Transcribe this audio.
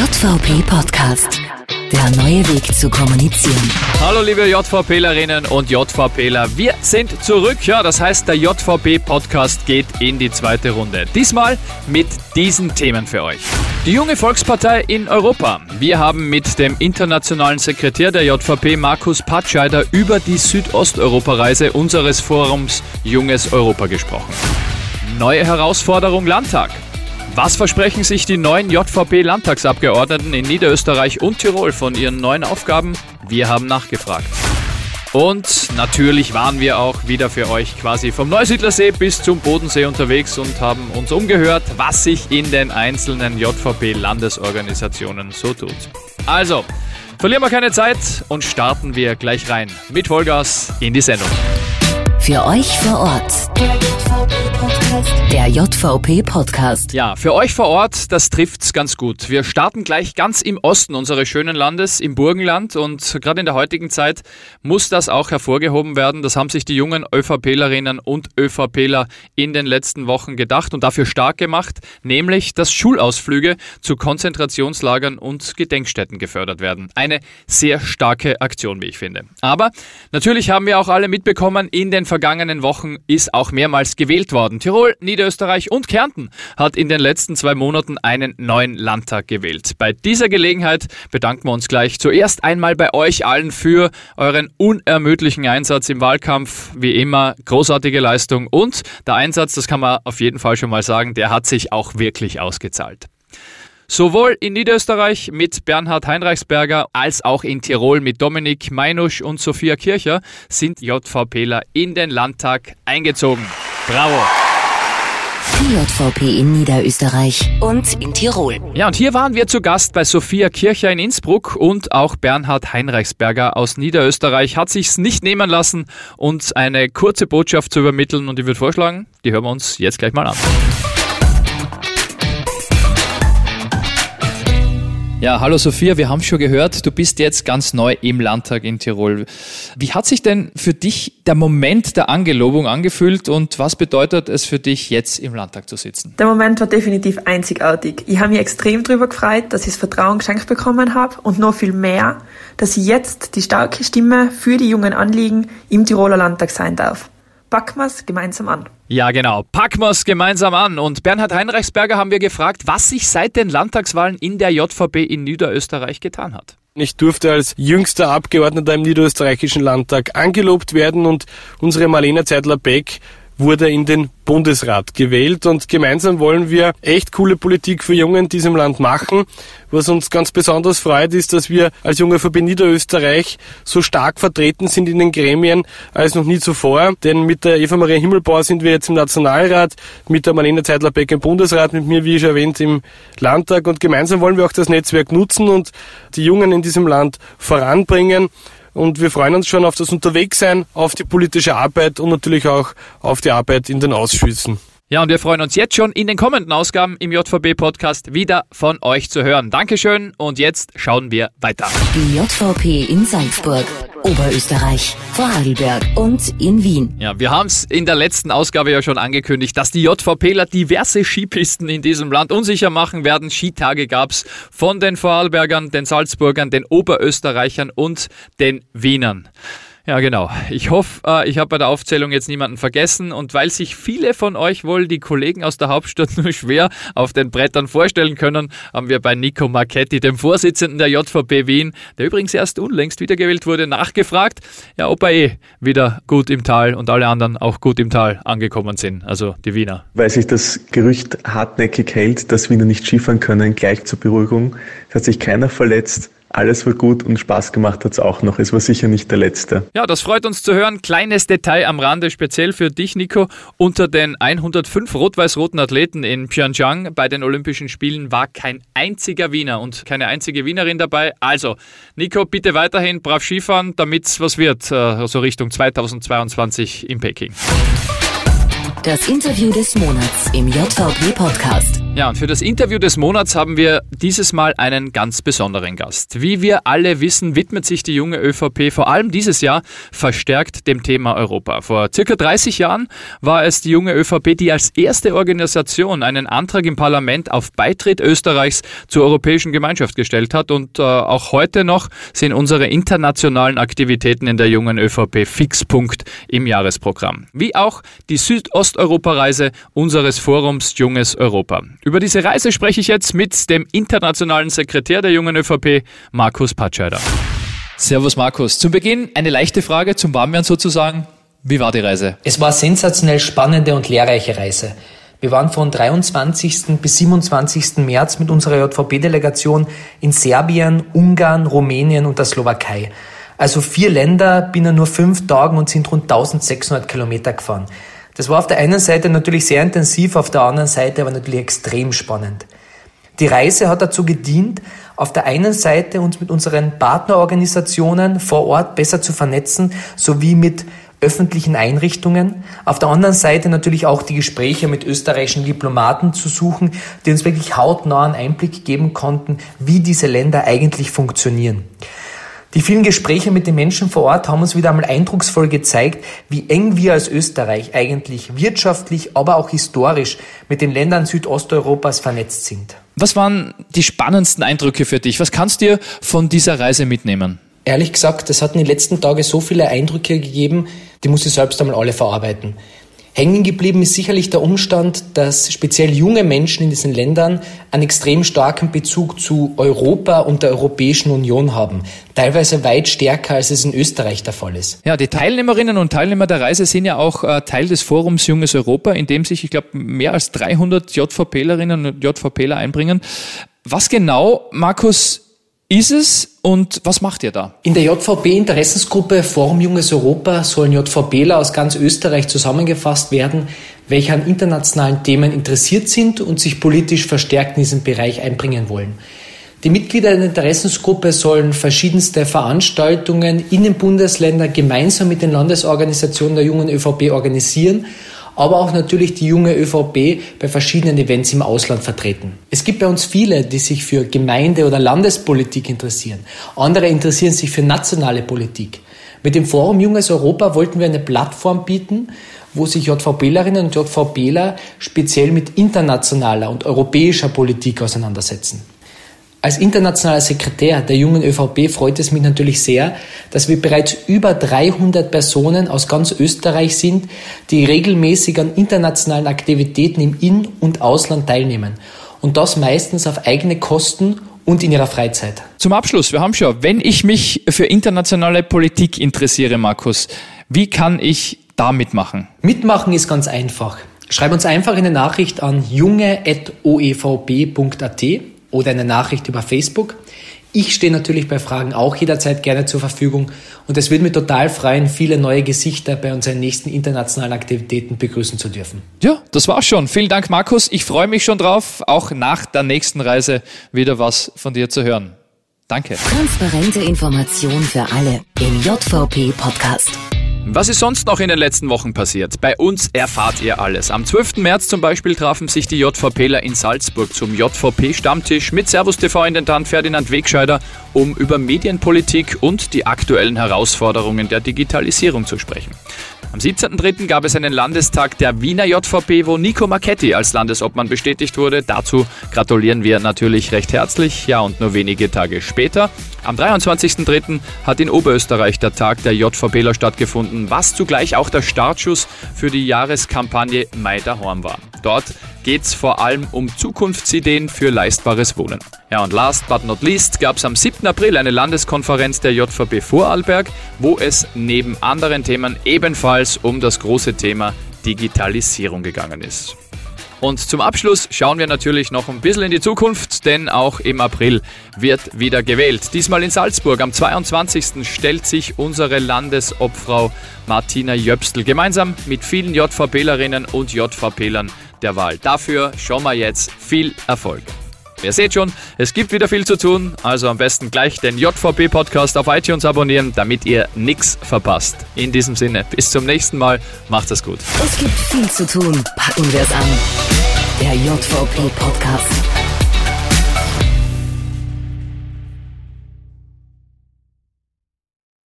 JVP Podcast. Der neue Weg zu kommunizieren. Hallo liebe JVPlerinnen und JVPler, wir sind zurück. Ja, das heißt, der JVP Podcast geht in die zweite Runde. Diesmal mit diesen Themen für euch. Die junge Volkspartei in Europa. Wir haben mit dem internationalen Sekretär der JVP Markus Patscheider über die Südosteuropa-Reise unseres Forums Junges Europa gesprochen. Neue Herausforderung Landtag. Was versprechen sich die neuen JVP-Landtagsabgeordneten in Niederösterreich und Tirol von ihren neuen Aufgaben? Wir haben nachgefragt. Und natürlich waren wir auch wieder für euch quasi vom Neusiedlersee bis zum Bodensee unterwegs und haben uns umgehört, was sich in den einzelnen JVP-Landesorganisationen so tut. Also, verlieren wir keine Zeit und starten wir gleich rein mit Vollgas in die Sendung. Für euch vor Ort. Der JVP Podcast. Ja, für euch vor Ort, das trifft's ganz gut. Wir starten gleich ganz im Osten unseres schönen Landes, im Burgenland. Und gerade in der heutigen Zeit muss das auch hervorgehoben werden. Das haben sich die jungen ÖVPlerinnen und ÖVPler in den letzten Wochen gedacht und dafür stark gemacht, nämlich, dass Schulausflüge zu Konzentrationslagern und Gedenkstätten gefördert werden. Eine sehr starke Aktion, wie ich finde. Aber natürlich haben wir auch alle mitbekommen, in den vergangenen Wochen ist auch mehrmals gewählt worden. Tirol, Niederösterreich und Kärnten hat in den letzten zwei Monaten einen neuen Landtag gewählt. Bei dieser Gelegenheit bedanken wir uns gleich zuerst einmal bei euch allen für euren unermüdlichen Einsatz im Wahlkampf. Wie immer, großartige Leistung und der Einsatz, das kann man auf jeden Fall schon mal sagen, der hat sich auch wirklich ausgezahlt. Sowohl in Niederösterreich mit Bernhard Heinreichsberger als auch in Tirol mit Dominik Meinusch und Sophia Kircher sind JVPler in den Landtag eingezogen. Bravo! JVP in Niederösterreich und in Tirol. Ja, und hier waren wir zu Gast bei Sophia Kircher in Innsbruck und auch Bernhard Heinreichsberger aus Niederösterreich hat sich's nicht nehmen lassen, uns eine kurze Botschaft zu übermitteln und ich würde vorschlagen, die hören wir uns jetzt gleich mal an. Ja, hallo Sophia, wir haben schon gehört, du bist jetzt ganz neu im Landtag in Tirol. Wie hat sich denn für dich der Moment der Angelobung angefühlt und was bedeutet es für dich, jetzt im Landtag zu sitzen? Der Moment war definitiv einzigartig. Ich habe mich extrem darüber gefreut, dass ich das Vertrauen geschenkt bekommen habe und noch viel mehr, dass ich jetzt die starke Stimme für die jungen Anliegen im Tiroler Landtag sein darf. Packen wir's gemeinsam an. Ja, genau. Packen wir's gemeinsam an. Und Bernhard Heinreichsberger haben wir gefragt, was sich seit den Landtagswahlen in der JVP in Niederösterreich getan hat. Ich durfte als jüngster Abgeordneter im niederösterreichischen Landtag angelobt werden und unsere Marlene Zeidler-Beck wurde in den Bundesrat gewählt und gemeinsam wollen wir echt coole Politik für Jungen in diesem Land machen. Was uns ganz besonders freut, ist, dass wir als junge VP Niederösterreich so stark vertreten sind in den Gremien als noch nie zuvor. Denn mit der Eva Maria Himmelbauer sind wir jetzt im Nationalrat, mit der Marlene Zeidler-Beck im Bundesrat, mit mir, wie schon erwähnt, im Landtag und gemeinsam wollen wir auch das Netzwerk nutzen und die Jungen in diesem Land voranbringen. Und wir freuen uns schon auf das Unterwegssein, auf die politische Arbeit und natürlich auch auf die Arbeit in den Ausschüssen. Ja, und wir freuen uns jetzt schon in den kommenden Ausgaben im JVB-Podcast wieder von euch zu hören. Dankeschön und jetzt schauen wir weiter. Die JVP in Salzburg, Oberösterreich, Vorarlberg und in Wien. Ja, wir haben es in der letzten Ausgabe ja schon angekündigt, dass die JVPler diverse Skipisten in diesem Land unsicher machen werden. Skitage gab es von den Vorarlbergern, den Salzburgern, den Oberösterreichern und den Wienern. Ja, genau. Ich hoffe, äh, ich habe bei der Aufzählung jetzt niemanden vergessen und weil sich viele von euch wohl die Kollegen aus der Hauptstadt nur schwer auf den Brettern vorstellen können, haben wir bei Nico Marchetti, dem Vorsitzenden der JVP Wien, der übrigens erst unlängst wiedergewählt wurde, nachgefragt, ja, ob er eh wieder gut im Tal und alle anderen auch gut im Tal angekommen sind, also die Wiener. Weil sich das Gerücht hartnäckig hält, dass Wiener nicht Skifahren können, gleich zur Beruhigung, es hat sich keiner verletzt. Alles war gut und Spaß gemacht hat es auch noch. Es war sicher nicht der letzte. Ja, das freut uns zu hören. Kleines Detail am Rande, speziell für dich, Nico. Unter den 105 rot-weiß-roten Athleten in Pyeongchang bei den Olympischen Spielen war kein einziger Wiener und keine einzige Wienerin dabei. Also, Nico, bitte weiterhin brav Skifahren, damit es was wird, so also Richtung 2022 in Peking. Das Interview des Monats im JVP Podcast. Ja, und für das Interview des Monats haben wir dieses Mal einen ganz besonderen Gast. Wie wir alle wissen, widmet sich die junge ÖVP vor allem dieses Jahr verstärkt dem Thema Europa. Vor circa 30 Jahren war es die junge ÖVP, die als erste Organisation einen Antrag im Parlament auf Beitritt Österreichs zur Europäischen Gemeinschaft gestellt hat. Und äh, auch heute noch sind unsere internationalen Aktivitäten in der jungen ÖVP Fixpunkt im Jahresprogramm. Wie auch die Südosteuropa-Reise unseres Forums Junges Europa. Über diese Reise spreche ich jetzt mit dem internationalen Sekretär der jungen ÖVP, Markus Patscheider. Servus Markus. Zum Beginn eine leichte Frage zum Warmwerden sozusagen. Wie war die Reise? Es war sensationell spannende und lehrreiche Reise. Wir waren von 23. bis 27. März mit unserer JVP-Delegation in Serbien, Ungarn, Rumänien und der Slowakei. Also vier Länder binnen nur fünf Tagen und sind rund 1600 Kilometer gefahren. Das war auf der einen Seite natürlich sehr intensiv, auf der anderen Seite aber natürlich extrem spannend. Die Reise hat dazu gedient, auf der einen Seite uns mit unseren Partnerorganisationen vor Ort besser zu vernetzen, sowie mit öffentlichen Einrichtungen. Auf der anderen Seite natürlich auch die Gespräche mit österreichischen Diplomaten zu suchen, die uns wirklich hautnahen Einblick geben konnten, wie diese Länder eigentlich funktionieren. Die vielen Gespräche mit den Menschen vor Ort haben uns wieder einmal eindrucksvoll gezeigt, wie eng wir als Österreich eigentlich wirtschaftlich, aber auch historisch mit den Ländern Südosteuropas vernetzt sind. Was waren die spannendsten Eindrücke für dich? Was kannst du dir von dieser Reise mitnehmen? Ehrlich gesagt, es hat in den letzten Tagen so viele Eindrücke gegeben, die muss ich selbst einmal alle verarbeiten. Hängen geblieben ist sicherlich der Umstand, dass speziell junge Menschen in diesen Ländern einen extrem starken Bezug zu Europa und der Europäischen Union haben. Teilweise weit stärker, als es in Österreich der Fall ist. Ja, die Teilnehmerinnen und Teilnehmer der Reise sind ja auch äh, Teil des Forums Junges Europa, in dem sich, ich glaube, mehr als 300 JVPlerinnen und JVPler einbringen. Was genau, Markus, ist es und was macht ihr da? In der JVB-Interessensgruppe Forum Junges Europa sollen JVBler aus ganz Österreich zusammengefasst werden, welche an internationalen Themen interessiert sind und sich politisch verstärkt in diesem Bereich einbringen wollen. Die Mitglieder der Interessensgruppe sollen verschiedenste Veranstaltungen in den Bundesländern gemeinsam mit den Landesorganisationen der jungen ÖVP organisieren aber auch natürlich die junge ÖVP bei verschiedenen Events im Ausland vertreten. Es gibt bei uns viele, die sich für Gemeinde- oder Landespolitik interessieren. Andere interessieren sich für nationale Politik. Mit dem Forum Junges Europa wollten wir eine Plattform bieten, wo sich JVPlerinnen und JVPler speziell mit internationaler und europäischer Politik auseinandersetzen. Als internationaler Sekretär der jungen ÖVP freut es mich natürlich sehr, dass wir bereits über 300 Personen aus ganz Österreich sind, die regelmäßig an internationalen Aktivitäten im In- und Ausland teilnehmen. Und das meistens auf eigene Kosten und in ihrer Freizeit. Zum Abschluss, wir haben schon, wenn ich mich für internationale Politik interessiere, Markus, wie kann ich da mitmachen? Mitmachen ist ganz einfach. Schreib uns einfach eine Nachricht an junge.oevp.at oder eine Nachricht über Facebook. Ich stehe natürlich bei Fragen auch jederzeit gerne zur Verfügung und es würde mich total freuen, viele neue Gesichter bei unseren nächsten internationalen Aktivitäten begrüßen zu dürfen. Ja, das war's schon. Vielen Dank, Markus. Ich freue mich schon drauf, auch nach der nächsten Reise wieder was von dir zu hören. Danke. Transparente Information für alle im JVP Podcast. Was ist sonst noch in den letzten Wochen passiert? Bei uns erfahrt ihr alles. Am 12. März zum Beispiel trafen sich die JVPler in Salzburg zum JVP-Stammtisch mit Servus TV-Intendant Ferdinand Wegscheider, um über Medienpolitik und die aktuellen Herausforderungen der Digitalisierung zu sprechen. Am 17.03. gab es einen Landestag der Wiener JVP, wo Nico Marchetti als Landesobmann bestätigt wurde. Dazu gratulieren wir natürlich recht herzlich. Ja, und nur wenige Tage später, am 23.03. hat in Oberösterreich der Tag der JVPler stattgefunden, was zugleich auch der Startschuss für die Jahreskampagne Mai Horn war. Dort geht es vor allem um Zukunftsideen für leistbares Wohnen. Ja, und last but not least gab es am 7. April eine Landeskonferenz der JVP Vorarlberg, wo es neben anderen Themen ebenfalls um das große Thema Digitalisierung gegangen ist. Und zum Abschluss schauen wir natürlich noch ein bisschen in die Zukunft, denn auch im April wird wieder gewählt. Diesmal in Salzburg. Am 22. stellt sich unsere Landesobfrau Martina Jöpstl gemeinsam mit vielen JVPlerinnen und JVPlern der Wahl. Dafür schon mal jetzt viel Erfolg. Ihr seht schon, es gibt wieder viel zu tun, also am besten gleich den JVP-Podcast auf iTunes abonnieren, damit ihr nichts verpasst. In diesem Sinne, bis zum nächsten Mal, macht es gut. Es gibt viel zu tun, packen wir es an. der JVP Podcast.